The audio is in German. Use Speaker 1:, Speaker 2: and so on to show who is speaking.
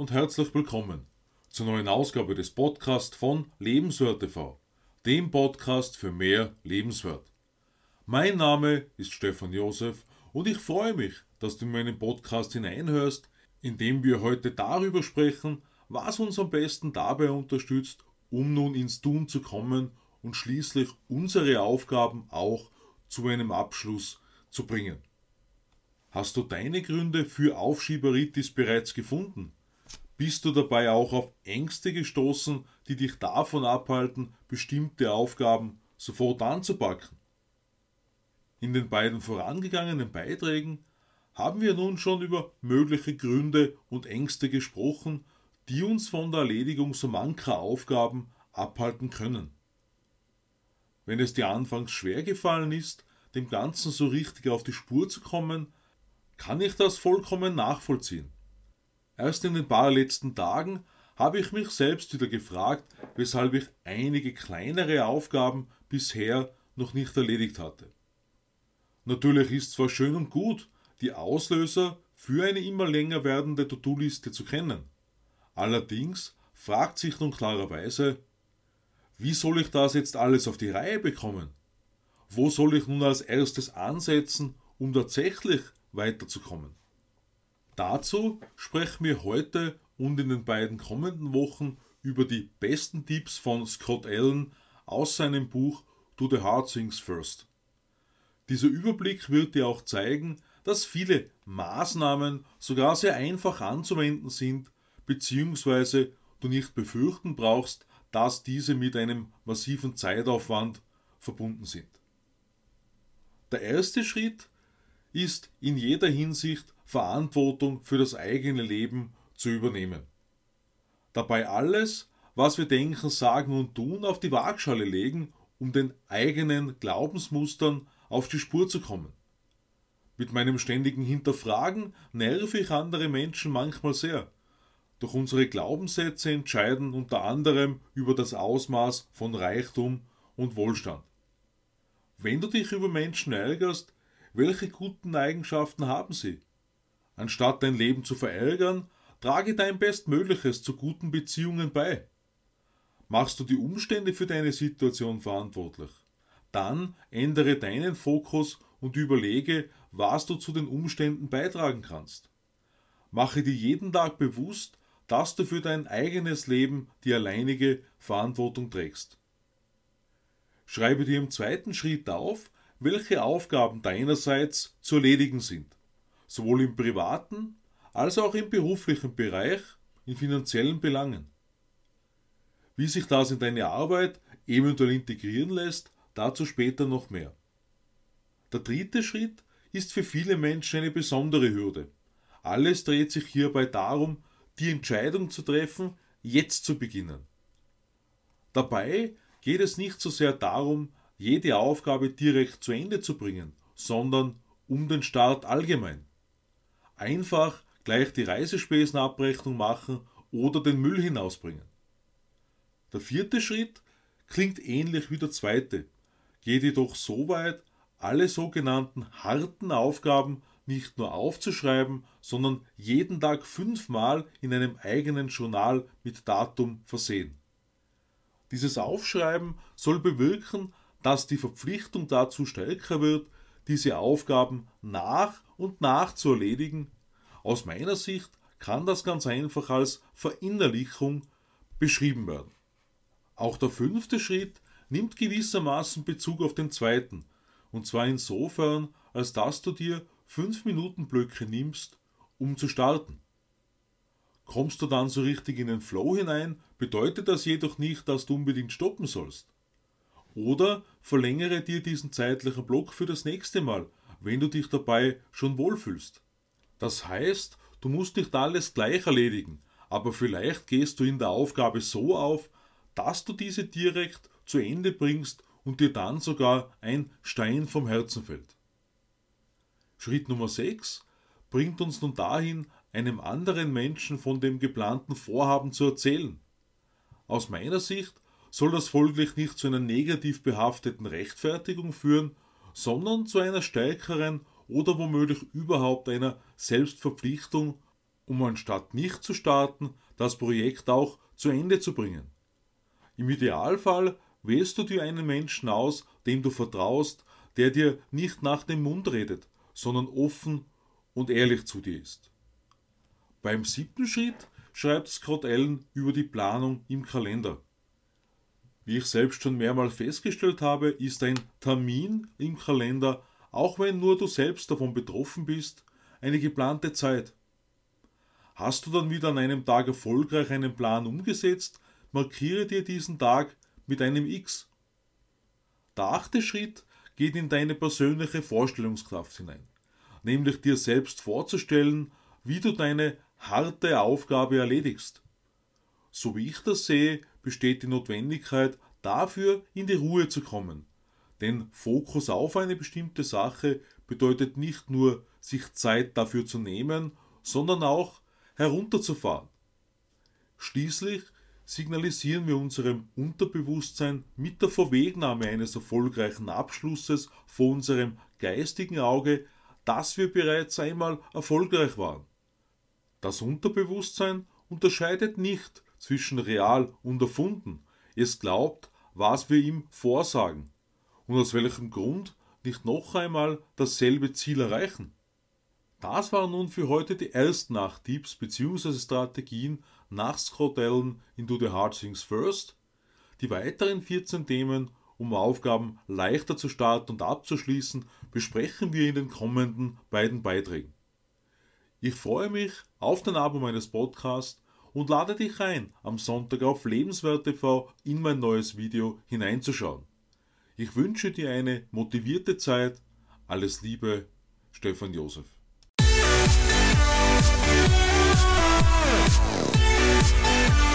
Speaker 1: und herzlich willkommen zur neuen Ausgabe des Podcasts von Lebenswert TV, dem Podcast für mehr Lebenswert. Mein Name ist Stefan Josef und ich freue mich, dass du in meinen Podcast hineinhörst, in dem wir heute darüber sprechen, was uns am besten dabei unterstützt, um nun ins Tun zu kommen und schließlich unsere Aufgaben auch zu einem Abschluss zu bringen. Hast du deine Gründe für Aufschieberitis bereits gefunden? Bist du dabei auch auf Ängste gestoßen, die dich davon abhalten, bestimmte Aufgaben sofort anzupacken? In den beiden vorangegangenen Beiträgen haben wir nun schon über mögliche Gründe und Ängste gesprochen, die uns von der Erledigung so mancher Aufgaben abhalten können. Wenn es dir anfangs schwer gefallen ist, dem Ganzen so richtig auf die Spur zu kommen, kann ich das vollkommen nachvollziehen. Erst in den paar letzten Tagen habe ich mich selbst wieder gefragt, weshalb ich einige kleinere Aufgaben bisher noch nicht erledigt hatte. Natürlich ist zwar schön und gut, die Auslöser für eine immer länger werdende To-Do-Liste zu kennen. Allerdings fragt sich nun klarerweise, wie soll ich das jetzt alles auf die Reihe bekommen? Wo soll ich nun als erstes ansetzen, um tatsächlich weiterzukommen. Dazu sprechen wir heute und in den beiden kommenden Wochen über die besten Tipps von Scott Allen aus seinem Buch Do the Hard Things First. Dieser Überblick wird dir auch zeigen, dass viele Maßnahmen sogar sehr einfach anzuwenden sind, beziehungsweise du nicht befürchten brauchst, dass diese mit einem massiven Zeitaufwand verbunden sind. Der erste Schritt ist in jeder Hinsicht Verantwortung für das eigene Leben zu übernehmen. Dabei alles, was wir denken, sagen und tun, auf die Waagschale legen, um den eigenen Glaubensmustern auf die Spur zu kommen. Mit meinem ständigen Hinterfragen nerve ich andere Menschen manchmal sehr. Doch unsere Glaubenssätze entscheiden unter anderem über das Ausmaß von Reichtum und Wohlstand. Wenn du dich über Menschen ärgerst, welche guten Eigenschaften haben sie? Anstatt dein Leben zu verärgern, trage dein Bestmögliches zu guten Beziehungen bei. Machst du die Umstände für deine Situation verantwortlich? Dann ändere deinen Fokus und überlege, was du zu den Umständen beitragen kannst. Mache dir jeden Tag bewusst, dass du für dein eigenes Leben die alleinige Verantwortung trägst. Schreibe dir im zweiten Schritt auf, welche Aufgaben deinerseits zu erledigen sind, sowohl im privaten als auch im beruflichen Bereich, in finanziellen Belangen. Wie sich das in deine Arbeit eventuell integrieren lässt, dazu später noch mehr. Der dritte Schritt ist für viele Menschen eine besondere Hürde. Alles dreht sich hierbei darum, die Entscheidung zu treffen, jetzt zu beginnen. Dabei geht es nicht so sehr darum, jede Aufgabe direkt zu Ende zu bringen, sondern um den Start allgemein. Einfach gleich die Reisespesenabrechnung machen oder den Müll hinausbringen. Der vierte Schritt klingt ähnlich wie der zweite, geht jedoch so weit, alle sogenannten harten Aufgaben nicht nur aufzuschreiben, sondern jeden Tag fünfmal in einem eigenen Journal mit Datum versehen. Dieses Aufschreiben soll bewirken, dass die Verpflichtung dazu stärker wird, diese Aufgaben nach und nach zu erledigen. Aus meiner Sicht kann das ganz einfach als Verinnerlichung beschrieben werden. Auch der fünfte Schritt nimmt gewissermaßen Bezug auf den zweiten, und zwar insofern, als dass du dir 5 Minuten Blöcke nimmst, um zu starten. Kommst du dann so richtig in den Flow hinein, bedeutet das jedoch nicht, dass du unbedingt stoppen sollst. Oder verlängere dir diesen zeitlichen Block für das nächste Mal, wenn du dich dabei schon wohlfühlst. Das heißt, du musst nicht alles gleich erledigen, aber vielleicht gehst du in der Aufgabe so auf, dass du diese direkt zu Ende bringst und dir dann sogar ein Stein vom Herzen fällt. Schritt Nummer 6 bringt uns nun dahin, einem anderen Menschen von dem geplanten Vorhaben zu erzählen. Aus meiner Sicht soll das folglich nicht zu einer negativ behafteten Rechtfertigung führen, sondern zu einer stärkeren oder womöglich überhaupt einer Selbstverpflichtung um anstatt nicht zu starten, das Projekt auch zu Ende zu bringen. Im Idealfall wählst du dir einen Menschen aus, dem du vertraust, der dir nicht nach dem Mund redet, sondern offen und ehrlich zu dir ist. Beim siebten Schritt schreibt Scott Allen über die Planung im Kalender. Wie ich selbst schon mehrmals festgestellt habe, ist ein Termin im Kalender, auch wenn nur du selbst davon betroffen bist, eine geplante Zeit. Hast du dann wieder an einem Tag erfolgreich einen Plan umgesetzt, markiere dir diesen Tag mit einem X. Der achte Schritt geht in deine persönliche Vorstellungskraft hinein, nämlich dir selbst vorzustellen, wie du deine harte Aufgabe erledigst. So wie ich das sehe, besteht die Notwendigkeit, dafür in die Ruhe zu kommen. Denn Fokus auf eine bestimmte Sache bedeutet nicht nur, sich Zeit dafür zu nehmen, sondern auch herunterzufahren. Schließlich signalisieren wir unserem Unterbewusstsein mit der Vorwegnahme eines erfolgreichen Abschlusses vor unserem geistigen Auge, dass wir bereits einmal erfolgreich waren. Das Unterbewusstsein unterscheidet nicht zwischen real und erfunden. Es glaubt, was wir ihm vorsagen. Und aus welchem Grund nicht noch einmal dasselbe Ziel erreichen? Das waren nun für heute die ersten 8 Tipps bzw. Strategien nach in Do the Hard Things First. Die weiteren 14 Themen, um Aufgaben leichter zu starten und abzuschließen, besprechen wir in den kommenden beiden Beiträgen. Ich freue mich auf den Abo meines Podcasts und lade dich ein, am Sonntag auf Lebenswert TV in mein neues Video hineinzuschauen. Ich wünsche dir eine motivierte Zeit. Alles Liebe, Stefan Josef.
Speaker 2: Yeah.